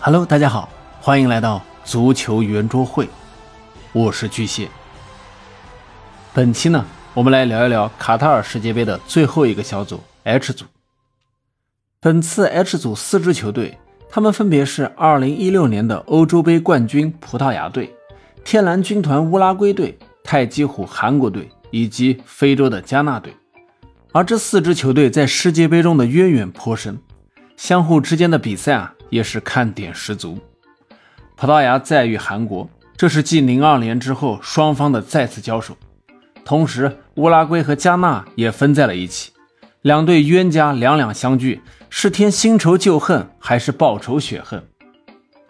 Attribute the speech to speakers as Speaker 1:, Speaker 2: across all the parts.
Speaker 1: Hello，大家好，欢迎来到足球圆桌会，我是巨蟹。本期呢，我们来聊一聊卡塔尔世界杯的最后一个小组 H 组。本次 H 组四支球队，他们分别是2016年的欧洲杯冠军葡萄牙队、天蓝军团乌拉圭队、泰姬虎韩国队以及非洲的加纳队。而这四支球队在世界杯中的渊源颇深，相互之间的比赛啊。也是看点十足。葡萄牙再遇韩国，这是继零二年之后双方的再次交手。同时，乌拉圭和加纳也分在了一起，两队冤家两两相聚，是添新仇旧恨，还是报仇雪恨？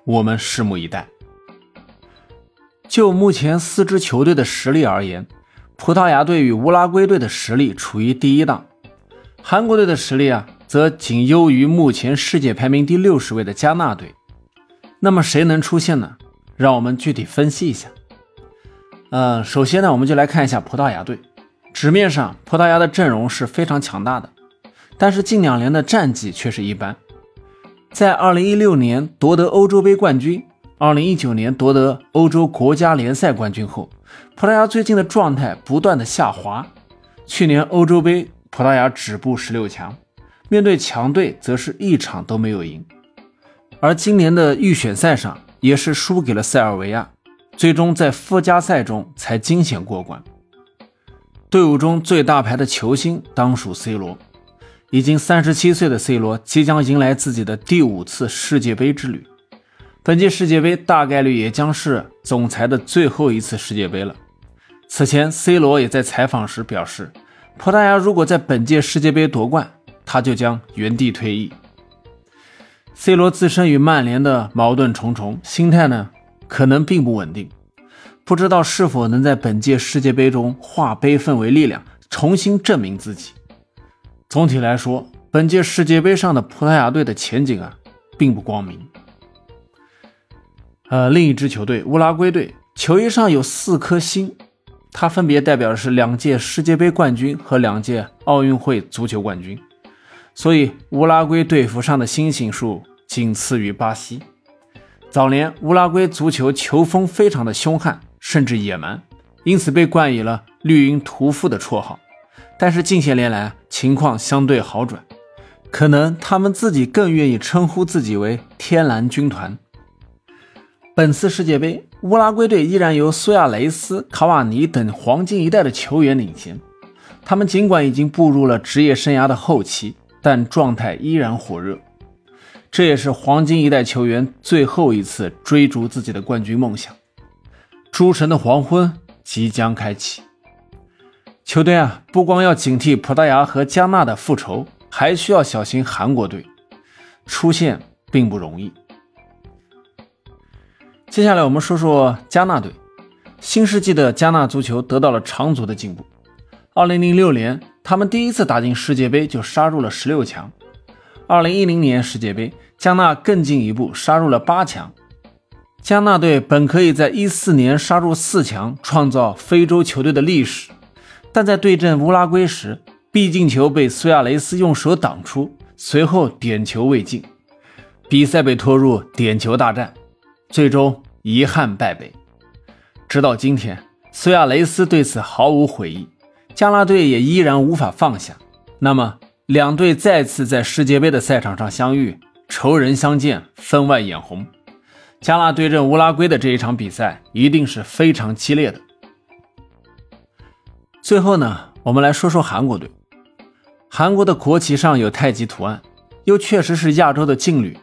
Speaker 1: 我们拭目以待。就目前四支球队的实力而言，葡萄牙队与乌拉圭队的实力处于第一档，韩国队的实力啊。则仅优于目前世界排名第六十位的加纳队。那么谁能出现呢？让我们具体分析一下。呃，首先呢，我们就来看一下葡萄牙队。纸面上，葡萄牙的阵容是非常强大的，但是近两年的战绩却是一般。在2016年夺得欧洲杯冠军，2019年夺得欧洲国家联赛冠军后，葡萄牙最近的状态不断的下滑。去年欧洲杯，葡萄牙止步十六强。面对强队，则是一场都没有赢，而今年的预选赛上也是输给了塞尔维亚，最终在附加赛中才惊险过关。队伍中最大牌的球星当属 C 罗，已经三十七岁的 C 罗即将迎来自己的第五次世界杯之旅，本届世界杯大概率也将是总裁的最后一次世界杯了。此前，C 罗也在采访时表示，葡萄牙如果在本届世界杯夺冠，他就将原地退役。C 罗自身与曼联的矛盾重重，心态呢可能并不稳定，不知道是否能在本届世界杯中化悲愤为力量，重新证明自己。总体来说，本届世界杯上的葡萄牙队的前景啊并不光明。呃，另一支球队乌拉圭队球衣上有四颗星，它分别代表的是两届世界杯冠军和两届奥运会足球冠军。所以，乌拉圭队服上的星星数仅次于巴西。早年，乌拉圭足球球风非常的凶悍，甚至野蛮，因此被冠以了“绿茵屠夫”的绰号。但是近些年来，情况相对好转，可能他们自己更愿意称呼自己为“天蓝军团”。本次世界杯，乌拉圭队依然由苏亚雷斯、卡瓦尼等黄金一代的球员领衔。他们尽管已经步入了职业生涯的后期。但状态依然火热，这也是黄金一代球员最后一次追逐自己的冠军梦想。诸神的黄昏即将开启，球队啊，不光要警惕葡萄牙和加纳的复仇，还需要小心韩国队出现并不容易。接下来我们说说加纳队，新世纪的加纳足球得到了长足的进步。二零零六年。他们第一次打进世界杯就杀入了十六强。二零一零年世界杯，加纳更进一步杀入了八强。加纳队本可以在一四年杀入四强，创造非洲球队的历史，但在对阵乌拉圭时，必进球被苏亚雷斯用手挡出，随后点球未进，比赛被拖入点球大战，最终遗憾败北。直到今天，苏亚雷斯对此毫无悔意。加纳队也依然无法放下，那么两队再次在世界杯的赛场上相遇，仇人相见，分外眼红。加纳对阵乌拉圭的这一场比赛一定是非常激烈的。最后呢，我们来说说韩国队。韩国的国旗上有太极图案，又确实是亚洲的劲旅，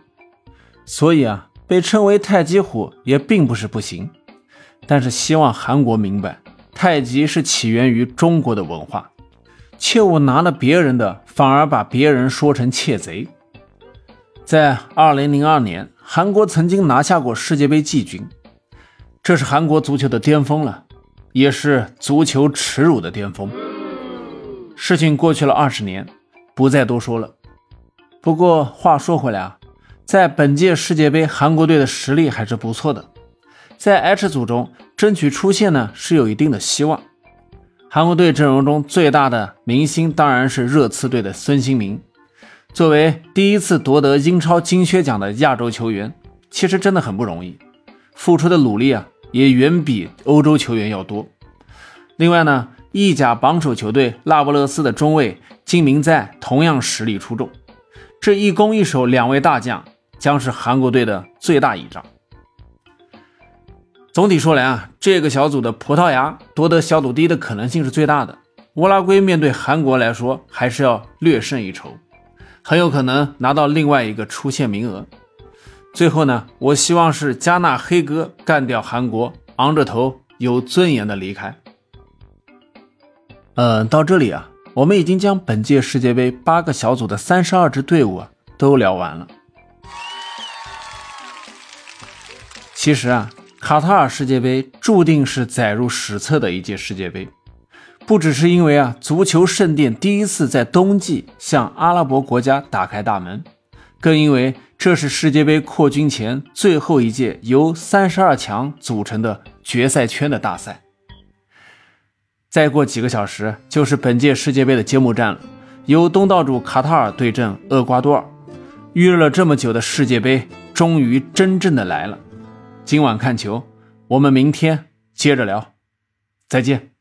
Speaker 1: 所以啊，被称为太极虎也并不是不行。但是希望韩国明白。太极是起源于中国的文化，切勿拿了别人的，反而把别人说成窃贼。在2002年，韩国曾经拿下过世界杯季军，这是韩国足球的巅峰了，也是足球耻辱的巅峰。事情过去了二十年，不再多说了。不过话说回来啊，在本届世界杯，韩国队的实力还是不错的。在 H 组中争取出线呢是有一定的希望。韩国队阵容中最大的明星当然是热刺队的孙兴民。作为第一次夺得英超金靴奖的亚洲球员，其实真的很不容易，付出的努力啊也远比欧洲球员要多。另外呢，意甲榜首球队那不勒斯的中卫金明在同样实力出众，这一攻一守两位大将将是韩国队的最大倚仗。总体说来啊，这个小组的葡萄牙夺得小组第一的可能性是最大的。乌拉圭面对韩国来说，还是要略胜一筹，很有可能拿到另外一个出线名额。最后呢，我希望是加纳黑哥干掉韩国，昂着头有尊严的离开。嗯，到这里啊，我们已经将本届世界杯八个小组的三十二支队伍啊都聊完了。其实啊。卡塔尔世界杯注定是载入史册的一届世界杯，不只是因为啊足球圣殿第一次在冬季向阿拉伯国家打开大门，更因为这是世界杯扩军前最后一届由三十二强组成的决赛圈的大赛。再过几个小时就是本届世界杯的揭幕战了，由东道主卡塔尔对阵厄瓜多尔，预热了这么久的世界杯终于真正的来了。今晚看球，我们明天接着聊，再见。